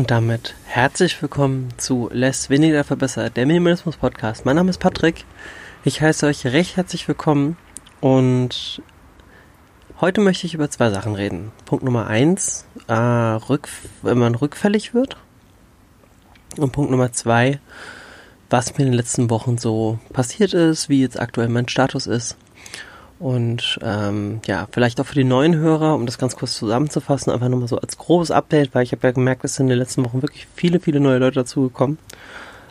Und damit herzlich willkommen zu Less Weniger Verbessert, der Minimalismus Podcast. Mein Name ist Patrick. Ich heiße euch recht herzlich willkommen und heute möchte ich über zwei Sachen reden. Punkt Nummer eins, äh, rück, wenn man rückfällig wird. Und Punkt Nummer zwei, was mir in den letzten Wochen so passiert ist, wie jetzt aktuell mein Status ist und ähm, ja, vielleicht auch für die neuen Hörer, um das ganz kurz zusammenzufassen, einfach nochmal so als grobes Update, weil ich habe ja gemerkt, es sind in den letzten Wochen wirklich viele, viele neue Leute dazugekommen.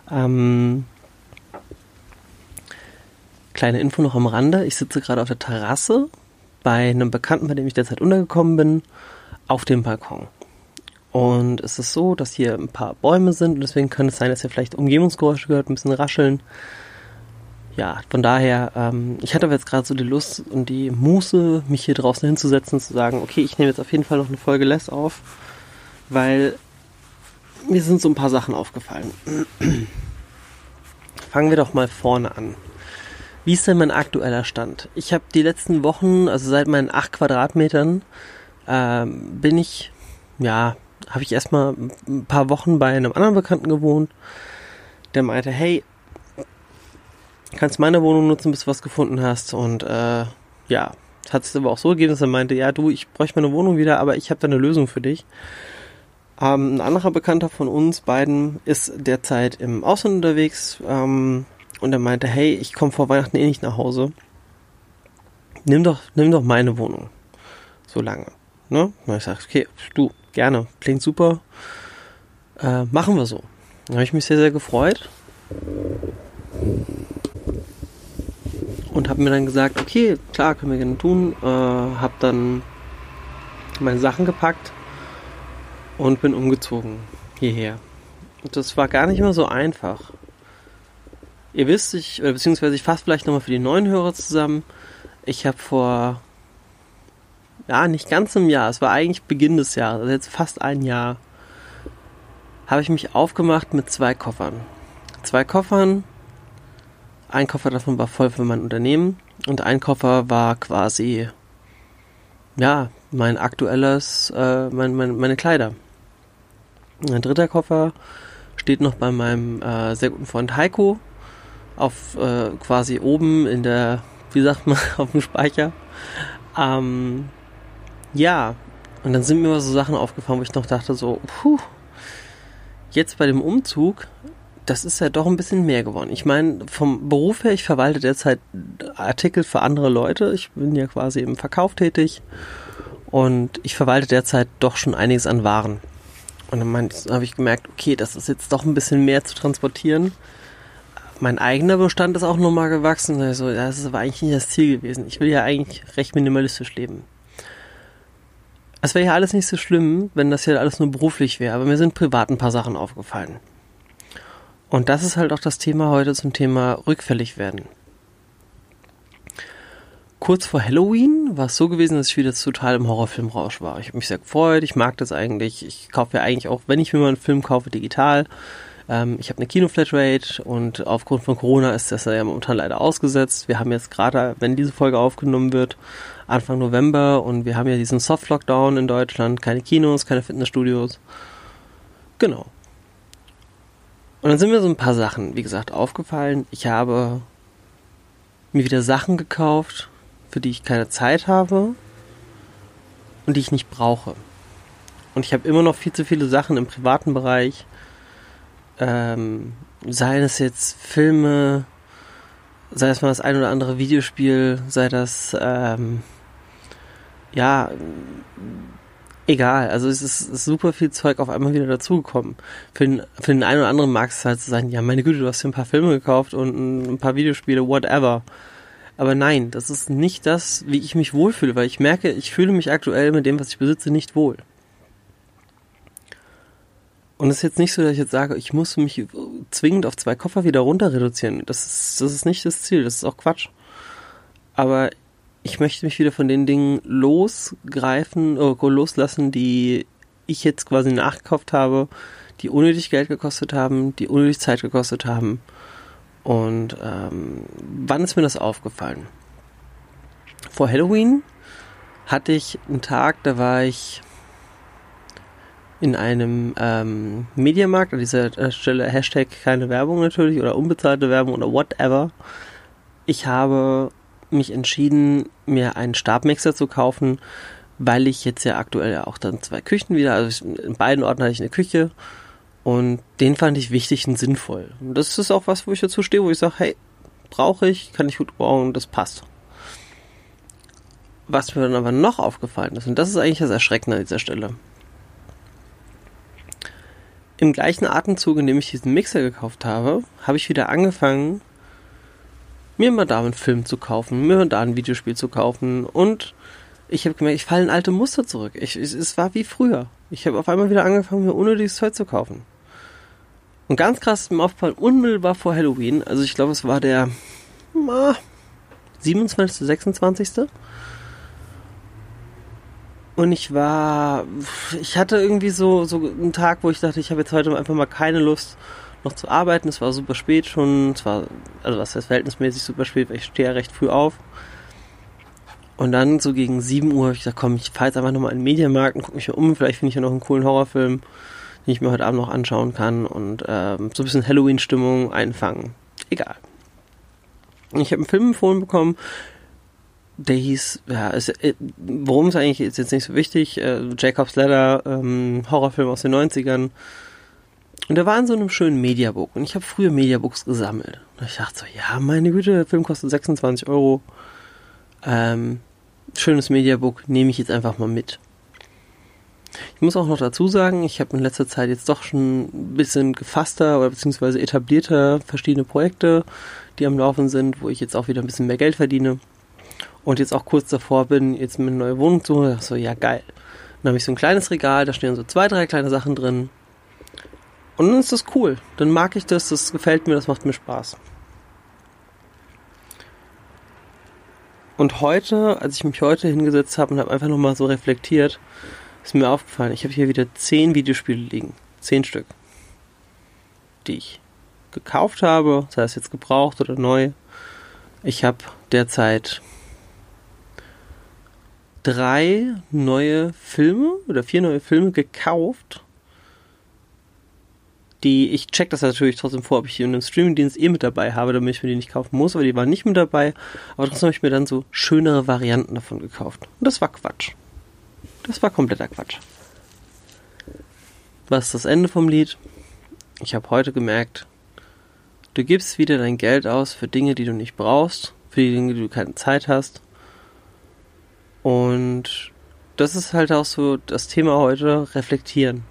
Ähm, kleine Info noch am Rande. Ich sitze gerade auf der Terrasse bei einem Bekannten, bei dem ich derzeit untergekommen bin, auf dem Balkon. Und es ist so, dass hier ein paar Bäume sind und deswegen kann es sein, dass ihr vielleicht Umgebungsgeräusche gehört, ein bisschen rascheln ja, von daher, ähm, ich hatte aber jetzt gerade so die Lust und die Muße, mich hier draußen hinzusetzen und zu sagen, okay, ich nehme jetzt auf jeden Fall noch eine Folge Less auf, weil mir sind so ein paar Sachen aufgefallen. Fangen wir doch mal vorne an. Wie ist denn mein aktueller Stand? Ich habe die letzten Wochen, also seit meinen acht Quadratmetern, ähm, bin ich, ja, habe ich erstmal ein paar Wochen bei einem anderen Bekannten gewohnt, der meinte, hey, kannst meine Wohnung nutzen, bis du was gefunden hast. Und äh, ja, hat es aber auch so gegeben, dass er meinte, ja du, ich bräuchte meine Wohnung wieder, aber ich habe da eine Lösung für dich. Ähm, ein anderer Bekannter von uns beiden ist derzeit im Ausland unterwegs ähm, und er meinte, hey, ich komme vor Weihnachten eh nicht nach Hause. Nimm doch, nimm doch meine Wohnung. So lange. Ne? Und ich sage, okay, du, gerne, klingt super. Äh, machen wir so. Da habe ich mich sehr, sehr gefreut und habe mir dann gesagt, okay, klar, können wir gerne tun. Äh, habe dann meine Sachen gepackt und bin umgezogen hierher. Und das war gar nicht immer so einfach. Ihr wisst, ich, oder beziehungsweise ich fasse vielleicht nochmal für die neuen Hörer zusammen. Ich habe vor, ja, nicht ganz einem Jahr, es war eigentlich Beginn des Jahres, also jetzt fast ein Jahr, habe ich mich aufgemacht mit zwei Koffern. Zwei Koffern ein Koffer davon war voll für mein Unternehmen und ein Koffer war quasi, ja, mein aktuelles, äh, mein, mein, meine Kleider. Ein dritter Koffer steht noch bei meinem äh, sehr guten Freund Heiko auf äh, quasi oben in der, wie sagt man, auf dem Speicher. Ähm, ja, und dann sind mir so Sachen aufgefallen, wo ich noch dachte so, puh, jetzt bei dem Umzug das ist ja doch ein bisschen mehr geworden. Ich meine, vom Beruf her, ich verwalte derzeit Artikel für andere Leute. Ich bin ja quasi im Verkauf tätig und ich verwalte derzeit doch schon einiges an Waren. Und dann habe ich gemerkt, okay, das ist jetzt doch ein bisschen mehr zu transportieren. Mein eigener Bestand ist auch nochmal gewachsen. Also, das ist aber eigentlich nicht das Ziel gewesen. Ich will ja eigentlich recht minimalistisch leben. Es wäre ja alles nicht so schlimm, wenn das ja alles nur beruflich wäre, aber mir sind privat ein paar Sachen aufgefallen. Und das ist halt auch das Thema heute zum Thema rückfällig werden. Kurz vor Halloween war es so gewesen, dass ich wieder total im Horrorfilmrausch war. Ich habe mich sehr gefreut, ich mag das eigentlich. Ich kaufe ja eigentlich auch, wenn ich mir mal einen Film kaufe, digital. Ähm, ich habe eine Kinoflatrate und aufgrund von Corona ist das ja momentan leider ausgesetzt. Wir haben jetzt gerade, wenn diese Folge aufgenommen wird, Anfang November und wir haben ja diesen Soft-Lockdown in Deutschland, keine Kinos, keine Fitnessstudios. Genau. Und dann sind mir so ein paar Sachen, wie gesagt, aufgefallen. Ich habe mir wieder Sachen gekauft, für die ich keine Zeit habe und die ich nicht brauche. Und ich habe immer noch viel zu viele Sachen im privaten Bereich. Ähm, sei es jetzt Filme, sei es mal das ein oder andere Videospiel, sei das ähm, ja egal. Also es ist, ist, super viel Zeug auf einmal wieder dazugekommen. Für den, für den einen oder anderen mag es halt so sein, ja, meine Güte, du hast dir ein paar Filme gekauft und ein, ein paar Videospiele, whatever. Aber nein, das ist nicht das, wie ich mich wohlfühle, weil ich merke, ich fühle mich aktuell mit dem, was ich besitze, nicht wohl. Und es ist jetzt nicht so, dass ich jetzt sage, ich muss mich zwingend auf zwei Koffer wieder runter reduzieren. Das ist, das ist nicht das Ziel, das ist auch Quatsch. Aber ich möchte mich wieder von den Dingen losgreifen, äh, loslassen, die ich jetzt quasi nachgekauft habe, die unnötig Geld gekostet haben, die unnötig Zeit gekostet haben. Und ähm, wann ist mir das aufgefallen? Vor Halloween hatte ich einen Tag, da war ich in einem ähm, Mediamarkt, an dieser äh, Stelle Hashtag keine Werbung natürlich oder unbezahlte Werbung oder whatever. Ich habe mich entschieden, mir einen Stabmixer zu kaufen, weil ich jetzt ja aktuell auch dann zwei Küchen wieder, also in beiden Orten hatte ich eine Küche und den fand ich wichtig und sinnvoll. Und das ist auch was, wo ich dazu stehe, wo ich sage, hey, brauche ich, kann ich gut brauchen, das passt. Was mir dann aber noch aufgefallen ist, und das ist eigentlich das Erschreckende an dieser Stelle. Im gleichen Atemzug, in dem ich diesen Mixer gekauft habe, habe ich wieder angefangen, mir mal da einen Film zu kaufen, mir da ein Videospiel zu kaufen und ich habe gemerkt, ich falle in alte Muster zurück. Ich, ich, es war wie früher. Ich habe auf einmal wieder angefangen, mir unnötiges Zeug zu kaufen. Und ganz krass ist mir aufgefallen, unmittelbar vor Halloween, also ich glaube, es war der ah, 27., 26. Und ich war, ich hatte irgendwie so, so einen Tag, wo ich dachte, ich habe jetzt heute einfach mal keine Lust, noch zu arbeiten. Es war super spät schon. Es war, also was heißt verhältnismäßig super spät, weil ich stehe ja recht früh auf. Und dann so gegen 7 Uhr habe ich gesagt, komm, ich fahre jetzt einfach nochmal in den Medienmarkt und gucke mich hier um. Vielleicht finde ich ja noch einen coolen Horrorfilm, den ich mir heute Abend noch anschauen kann und ähm, so ein bisschen Halloween-Stimmung einfangen. Egal. Ich habe einen Film empfohlen bekommen, der hieß, ja, ist, äh, worum es eigentlich ist jetzt nicht so wichtig, äh, Jacob's Ladder, ähm, Horrorfilm aus den 90ern. Und der war in so einem schönen Mediabook. Und ich habe früher Mediabooks gesammelt. Und ich dachte so, ja, meine Güte, der Film kostet 26 Euro. Ähm, schönes Mediabook, nehme ich jetzt einfach mal mit. Ich muss auch noch dazu sagen, ich habe in letzter Zeit jetzt doch schon ein bisschen gefasster oder beziehungsweise etablierter verschiedene Projekte, die am Laufen sind, wo ich jetzt auch wieder ein bisschen mehr Geld verdiene. Und jetzt auch kurz davor bin, jetzt mir eine neue Wohnung zu holen. So, ja, geil. Dann habe ich so ein kleines Regal, da stehen so zwei, drei kleine Sachen drin. Und dann ist das cool. Dann mag ich das, das gefällt mir, das macht mir Spaß. Und heute, als ich mich heute hingesetzt habe und habe einfach nochmal so reflektiert, ist mir aufgefallen, ich habe hier wieder zehn Videospiele liegen. Zehn Stück. Die ich gekauft habe, sei es jetzt gebraucht oder neu. Ich habe derzeit drei neue Filme oder vier neue Filme gekauft die, ich check das natürlich trotzdem vor, ob ich die in einem Streamingdienst eh mit dabei habe, damit ich mir die nicht kaufen muss, aber die waren nicht mit dabei. Aber trotzdem habe ich mir dann so schönere Varianten davon gekauft. Und das war Quatsch. Das war kompletter Quatsch. Was ist das Ende vom Lied? Ich habe heute gemerkt, du gibst wieder dein Geld aus für Dinge, die du nicht brauchst, für die Dinge, die du keine Zeit hast. Und das ist halt auch so das Thema heute, reflektieren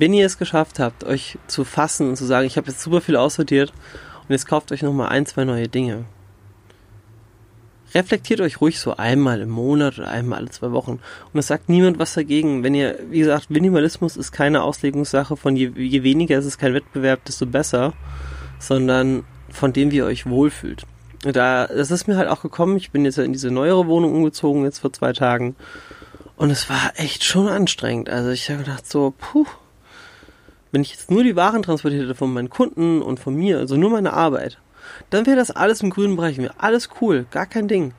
wenn ihr es geschafft habt, euch zu fassen und zu sagen, ich habe jetzt super viel aussortiert und jetzt kauft euch nochmal ein, zwei neue Dinge. Reflektiert euch ruhig so einmal im Monat oder einmal alle zwei Wochen. Und es sagt niemand was dagegen. Wenn ihr, wie gesagt, Minimalismus ist keine Auslegungssache von je, je weniger ist es kein Wettbewerb, desto besser, sondern von dem, wie ihr euch wohlfühlt. Da, das ist mir halt auch gekommen. Ich bin jetzt in diese neuere Wohnung umgezogen, jetzt vor zwei Tagen. Und es war echt schon anstrengend. Also ich habe gedacht so, puh, wenn ich jetzt nur die Waren transportiert hätte von meinen Kunden und von mir, also nur meine Arbeit, dann wäre das alles im grünen Bereich, wäre alles cool, gar kein Ding.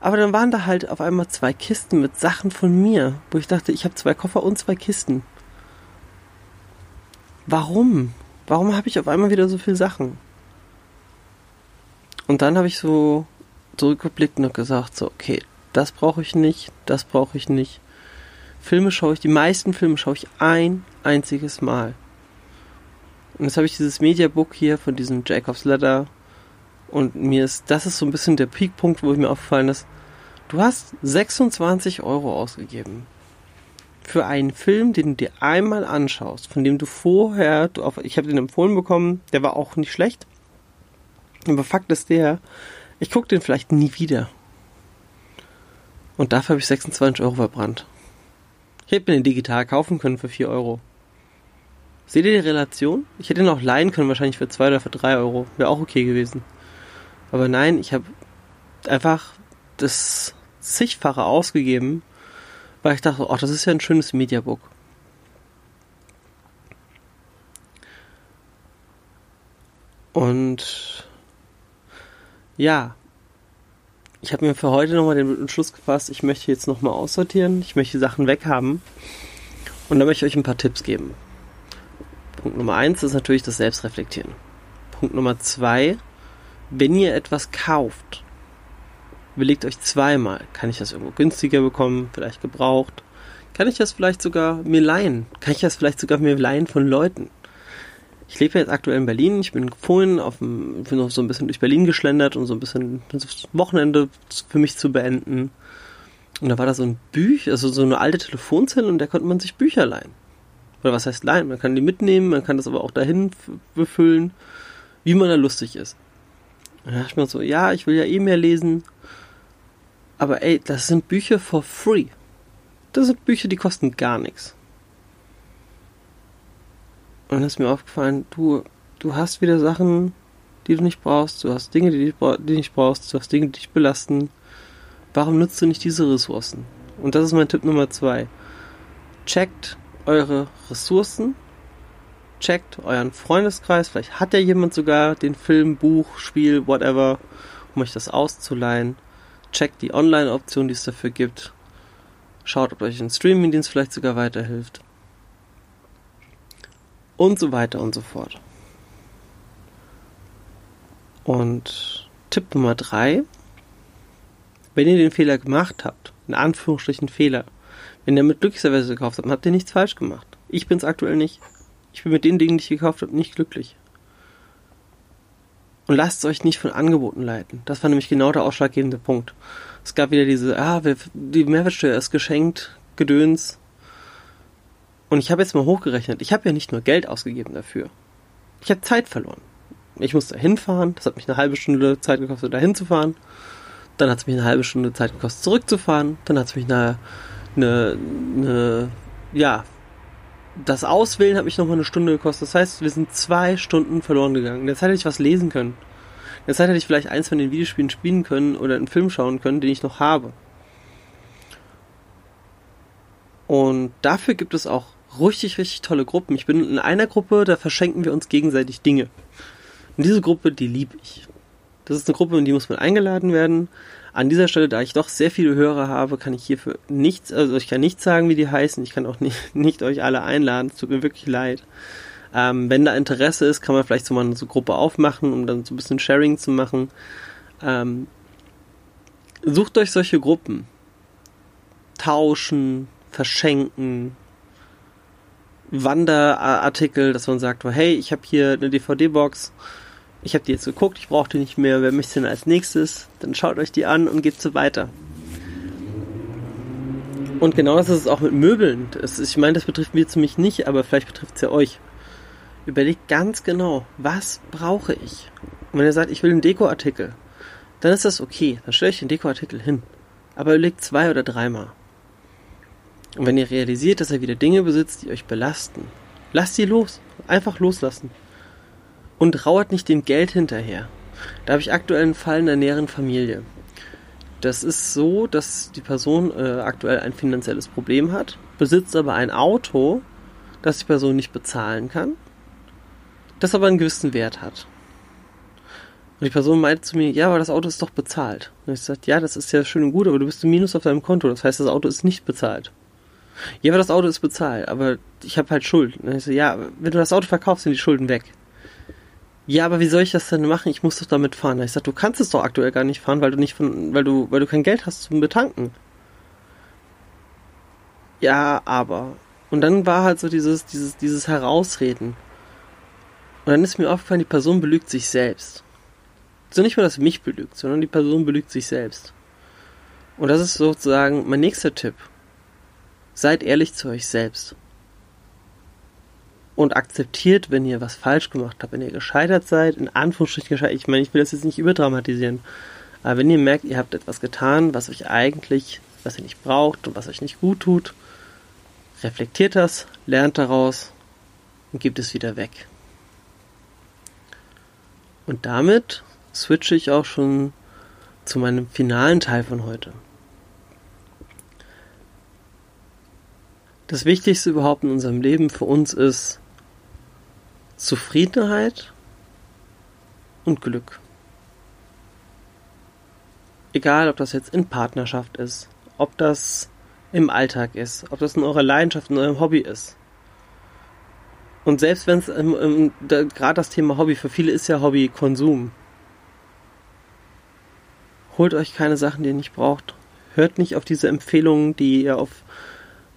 Aber dann waren da halt auf einmal zwei Kisten mit Sachen von mir, wo ich dachte, ich habe zwei Koffer und zwei Kisten. Warum? Warum habe ich auf einmal wieder so viele Sachen? Und dann habe ich so zurückgeblickt und gesagt, so, okay, das brauche ich nicht, das brauche ich nicht. Filme schaue ich, die meisten Filme schaue ich ein einziges Mal. Und jetzt habe ich dieses Mediabook hier von diesem Jacob's Ladder und mir ist, das ist so ein bisschen der Peakpunkt, wo mir aufgefallen ist, du hast 26 Euro ausgegeben für einen Film, den du dir einmal anschaust, von dem du vorher, du auf, ich habe den empfohlen bekommen, der war auch nicht schlecht. Aber Fakt ist der, ich gucke den vielleicht nie wieder. Und dafür habe ich 26 Euro verbrannt. Ich hätte mir den digital kaufen können für 4 Euro. Seht ihr die Relation? Ich hätte ihn auch leihen können, wahrscheinlich für 2 oder für 3 Euro. Wäre auch okay gewesen. Aber nein, ich habe einfach das zigfache ausgegeben, weil ich dachte, oh, das ist ja ein schönes Mediabook. Und ja, ich habe mir für heute nochmal den Entschluss gefasst, ich möchte jetzt nochmal aussortieren, ich möchte Sachen weghaben. Und da möchte ich euch ein paar Tipps geben. Punkt Nummer eins ist natürlich das Selbstreflektieren. Punkt Nummer zwei, wenn ihr etwas kauft, überlegt euch zweimal, kann ich das irgendwo günstiger bekommen, vielleicht gebraucht? Kann ich das vielleicht sogar mir leihen? Kann ich das vielleicht sogar mir leihen von Leuten? Ich lebe jetzt aktuell in Berlin. Ich bin vorhin auf dem, bin so ein bisschen durch Berlin geschlendert und so ein bisschen das Wochenende für mich zu beenden. Und da war da so ein Büch, also so eine alte Telefonzelle und da konnte man sich Bücher leihen. Oder was heißt leihen? Man kann die mitnehmen, man kann das aber auch dahin befüllen, wie man da lustig ist. Und da dachte ich mir so, ja, ich will ja eh mehr lesen. Aber ey, das sind Bücher for free. Das sind Bücher, die kosten gar nichts. Und dann ist mir aufgefallen, du, du hast wieder Sachen, die du nicht brauchst, du hast Dinge, die du nicht brauchst, du hast Dinge, die dich belasten. Warum nutzt du nicht diese Ressourcen? Und das ist mein Tipp Nummer zwei. Checkt eure Ressourcen, checkt euren Freundeskreis, vielleicht hat ja jemand sogar den Film, Buch, Spiel, whatever, um euch das auszuleihen. Checkt die Online-Option, die es dafür gibt. Schaut, ob euch ein Streaming-Dienst vielleicht sogar weiterhilft und so weiter und so fort. Und Tipp Nummer drei, wenn ihr den Fehler gemacht habt, in Anführungsstrichen Fehler, wenn ihr mit Glücklicherweise gekauft habt, habt ihr nichts falsch gemacht. Ich bin es aktuell nicht. Ich bin mit den Dingen, die ich gekauft habe, nicht glücklich. Und lasst euch nicht von Angeboten leiten. Das war nämlich genau der ausschlaggebende Punkt. Es gab wieder diese, ah, die Mehrwertsteuer ist geschenkt, Gedöns. Und ich habe jetzt mal hochgerechnet, ich habe ja nicht nur Geld ausgegeben dafür. Ich habe Zeit verloren. Ich musste hinfahren, das hat mich eine halbe Stunde Zeit gekostet, da hinzufahren. Dann hat es mich eine halbe Stunde Zeit gekostet, zurückzufahren. Dann hat es mich eine, eine, eine, ja, das Auswählen hat mich nochmal eine Stunde gekostet. Das heißt, wir sind zwei Stunden verloren gegangen. Zeit hätte ich was lesen können. Zeit hätte ich vielleicht eins von den Videospielen spielen können oder einen Film schauen können, den ich noch habe. Und dafür gibt es auch richtig, richtig tolle Gruppen. Ich bin in einer Gruppe, da verschenken wir uns gegenseitig Dinge. Und diese Gruppe, die liebe ich. Das ist eine Gruppe, in die muss man eingeladen werden. An dieser Stelle, da ich doch sehr viele Hörer habe, kann ich hierfür nichts, also ich kann nicht sagen, wie die heißen. Ich kann auch nicht, nicht euch alle einladen. Es tut mir wirklich leid. Ähm, wenn da Interesse ist, kann man vielleicht so mal eine so Gruppe aufmachen, um dann so ein bisschen Sharing zu machen. Ähm, sucht euch solche Gruppen. Tauschen, verschenken, Wanderartikel, dass man sagt, hey, ich habe hier eine DVD-Box, ich habe die jetzt geguckt, ich brauche die nicht mehr, wer möchte denn als nächstes? Dann schaut euch die an und geht so weiter. Und genau das ist es auch mit Möbeln. Ist, ich meine, das betrifft mich ziemlich nicht, aber vielleicht betrifft es ja euch. Überlegt ganz genau, was brauche ich? Und wenn ihr sagt, ich will einen Dekoartikel, dann ist das okay. Dann stelle ich den Dekoartikel hin. Aber überlegt zwei oder dreimal. Und wenn ihr realisiert, dass ihr wieder Dinge besitzt, die euch belasten, lasst sie los. Einfach loslassen. Und rauert nicht dem Geld hinterher. Da habe ich aktuell einen Fall in der näheren Familie. Das ist so, dass die Person äh, aktuell ein finanzielles Problem hat, besitzt aber ein Auto, das die Person nicht bezahlen kann, das aber einen gewissen Wert hat. Und die Person meinte zu mir, ja, aber das Auto ist doch bezahlt. Und ich sagte, ja, das ist ja schön und gut, aber du bist im Minus auf deinem Konto. Das heißt, das Auto ist nicht bezahlt. Ja, aber das Auto ist bezahlt, aber ich habe halt Schulden. Und ich so, ja, wenn du das Auto verkaufst, sind die Schulden weg. Ja, aber wie soll ich das denn machen? Ich muss doch damit fahren. Ich sag, du kannst es doch aktuell gar nicht fahren, weil du nicht von, weil du, weil du kein Geld hast zum Betanken. Ja, aber. Und dann war halt so dieses, dieses, dieses Herausreden. Und dann ist mir aufgefallen, die Person belügt sich selbst. So nicht nur, dass mich belügt, sondern die Person belügt sich selbst. Und das ist sozusagen mein nächster Tipp. Seid ehrlich zu euch selbst. Und akzeptiert, wenn ihr was falsch gemacht habt, wenn ihr gescheitert seid, in Anführungsstrichen gescheitert, ich meine, ich will das jetzt nicht überdramatisieren, aber wenn ihr merkt, ihr habt etwas getan, was euch eigentlich, was ihr nicht braucht und was euch nicht gut tut, reflektiert das, lernt daraus und gebt es wieder weg. Und damit switche ich auch schon zu meinem finalen Teil von heute. Das Wichtigste überhaupt in unserem Leben für uns ist Zufriedenheit und Glück. Egal, ob das jetzt in Partnerschaft ist, ob das im Alltag ist, ob das in eurer Leidenschaft, in eurem Hobby ist. Und selbst wenn es da, gerade das Thema Hobby, für viele ist ja Hobby Konsum. Holt euch keine Sachen, die ihr nicht braucht. Hört nicht auf diese Empfehlungen, die ihr auf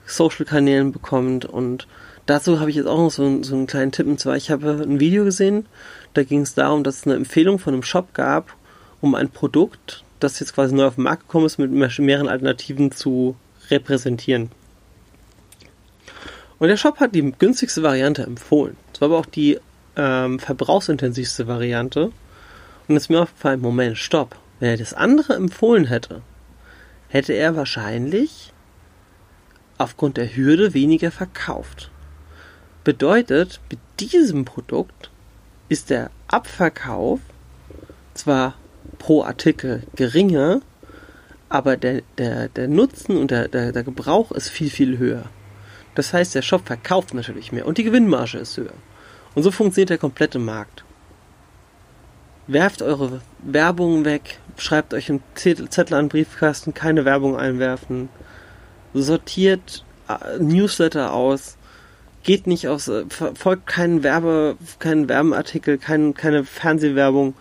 Social-Kanälen bekommt. Und dazu habe ich jetzt auch noch so, so einen kleinen Tipp. Und zwar, ich habe ein Video gesehen, da ging es darum, dass es eine Empfehlung von einem Shop gab, um ein Produkt, das jetzt quasi neu auf den Markt gekommen ist, mit mehreren Alternativen zu repräsentieren. Und der Shop hat die günstigste Variante empfohlen. Das war aber auch die ähm, verbrauchsintensivste Variante. Und es ist mir aufgefallen, Moment, stopp. Wenn er das andere empfohlen hätte, hätte er wahrscheinlich aufgrund der Hürde weniger verkauft. Bedeutet, mit diesem Produkt ist der Abverkauf zwar pro Artikel geringer, aber der, der, der Nutzen und der, der, der Gebrauch ist viel, viel höher. Das heißt, der Shop verkauft natürlich mehr und die Gewinnmarge ist höher. Und so funktioniert der komplette Markt. Werft eure Werbung weg, schreibt euch einen Zettel an den Briefkasten, keine Werbung einwerfen, sortiert äh, Newsletter aus, geht nicht aus, äh, folgt keinen Werbe, keinen Werbeartikel, kein, keine Fernsehwerbung,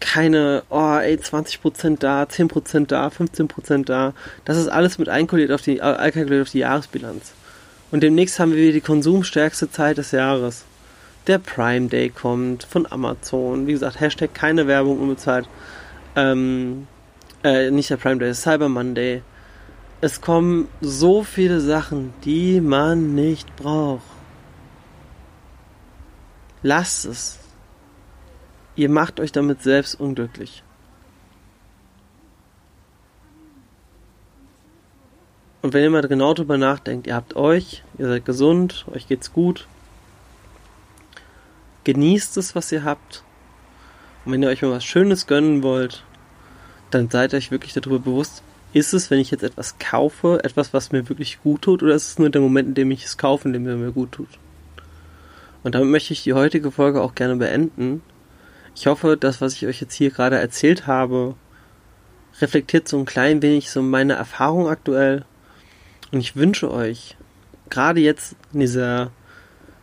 keine, oh ey, 20% da, 10% da, 15% da. Das ist alles mit einkalkuliert auf die, einkalkuliert auf die Jahresbilanz. Und demnächst haben wir die konsumstärkste Zeit des Jahres. Der Prime Day kommt von Amazon. Wie gesagt, Hashtag keine Werbung unbezahlt. Ähm, äh, nicht der Prime Day, Cyber Monday. Es kommen so viele Sachen, die man nicht braucht. Lasst es. Ihr macht euch damit selbst unglücklich. Und wenn ihr mal genau drüber nachdenkt, ihr habt euch, ihr seid gesund, euch geht's gut, genießt es, was ihr habt. Und wenn ihr euch mal was Schönes gönnen wollt, dann seid euch wirklich darüber bewusst, ist es, wenn ich jetzt etwas kaufe, etwas, was mir wirklich gut tut, oder ist es nur der Moment, in dem ich es kaufe, in dem es mir gut tut? Und damit möchte ich die heutige Folge auch gerne beenden. Ich hoffe, das, was ich euch jetzt hier gerade erzählt habe, reflektiert so ein klein wenig so meine Erfahrung aktuell und ich wünsche euch, gerade jetzt in dieser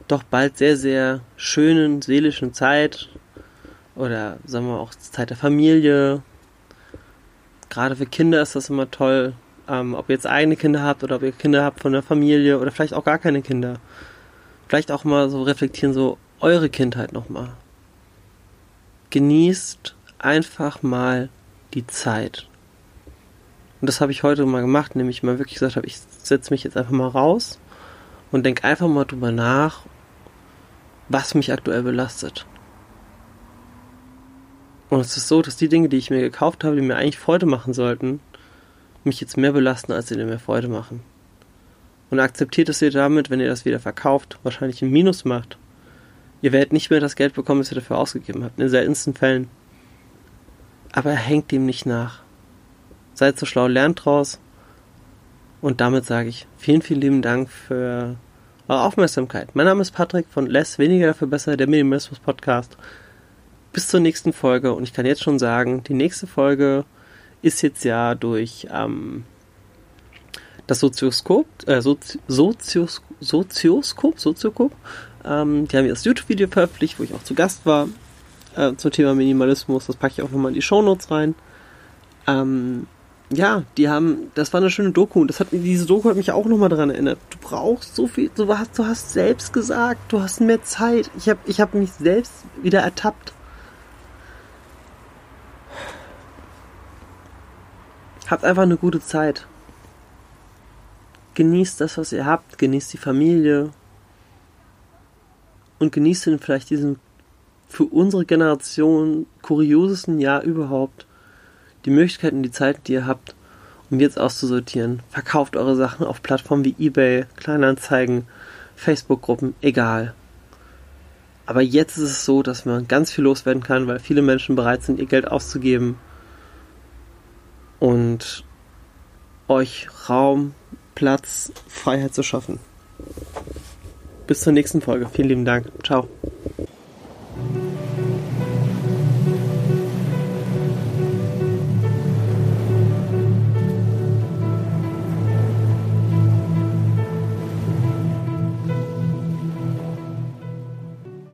doch bald sehr, sehr schönen seelischen Zeit oder sagen wir auch Zeit der Familie, gerade für Kinder ist das immer toll, ähm, ob ihr jetzt eigene Kinder habt oder ob ihr Kinder habt von der Familie oder vielleicht auch gar keine Kinder. Vielleicht auch mal so reflektieren, so eure Kindheit nochmal. Genießt einfach mal die Zeit. Und das habe ich heute mal gemacht, indem ich mal wirklich gesagt habe, ich setze mich jetzt einfach mal raus und denke einfach mal drüber nach, was mich aktuell belastet. Und es ist so, dass die Dinge, die ich mir gekauft habe, die mir eigentlich Freude machen sollten, mich jetzt mehr belasten, als sie mir Freude machen. Und akzeptiert, dass ihr damit, wenn ihr das wieder verkauft, wahrscheinlich ein Minus macht. Ihr werdet nicht mehr das Geld bekommen, das ihr dafür ausgegeben habt, in den seltensten Fällen. Aber hängt dem nicht nach. Seid so schlau, lernt draus. Und damit sage ich vielen, vielen lieben Dank für eure Aufmerksamkeit. Mein Name ist Patrick von Less Weniger dafür besser, der Minimalismus Podcast. Bis zur nächsten Folge und ich kann jetzt schon sagen, die nächste Folge ist jetzt ja durch ähm, das Sozioskop, äh, Sozi Sozios Sozioskop, Sozioskop. Ähm, die haben jetzt das YouTube-Video veröffentlicht, wo ich auch zu Gast war äh, zum Thema Minimalismus. Das packe ich auch nochmal in die Shownotes rein. Ähm, ja, die haben, das war eine schöne Doku und das hat diese Doku hat mich auch nochmal daran erinnert. Du brauchst so viel, du hast, du hast selbst gesagt, du hast mehr Zeit. Ich habe ich hab mich selbst wieder ertappt. Habt einfach eine gute Zeit. Genießt das, was ihr habt, genießt die Familie und genießt dann vielleicht diesen für unsere Generation kuriosesten Jahr überhaupt die Möglichkeiten, die Zeit, die ihr habt, um jetzt auszusortieren. Verkauft eure Sachen auf Plattformen wie eBay, Kleinanzeigen, Facebook-Gruppen, egal. Aber jetzt ist es so, dass man ganz viel loswerden kann, weil viele Menschen bereit sind, ihr Geld auszugeben und euch Raum, Platz, Freiheit zu schaffen. Bis zur nächsten Folge. Vielen lieben Dank. Ciao.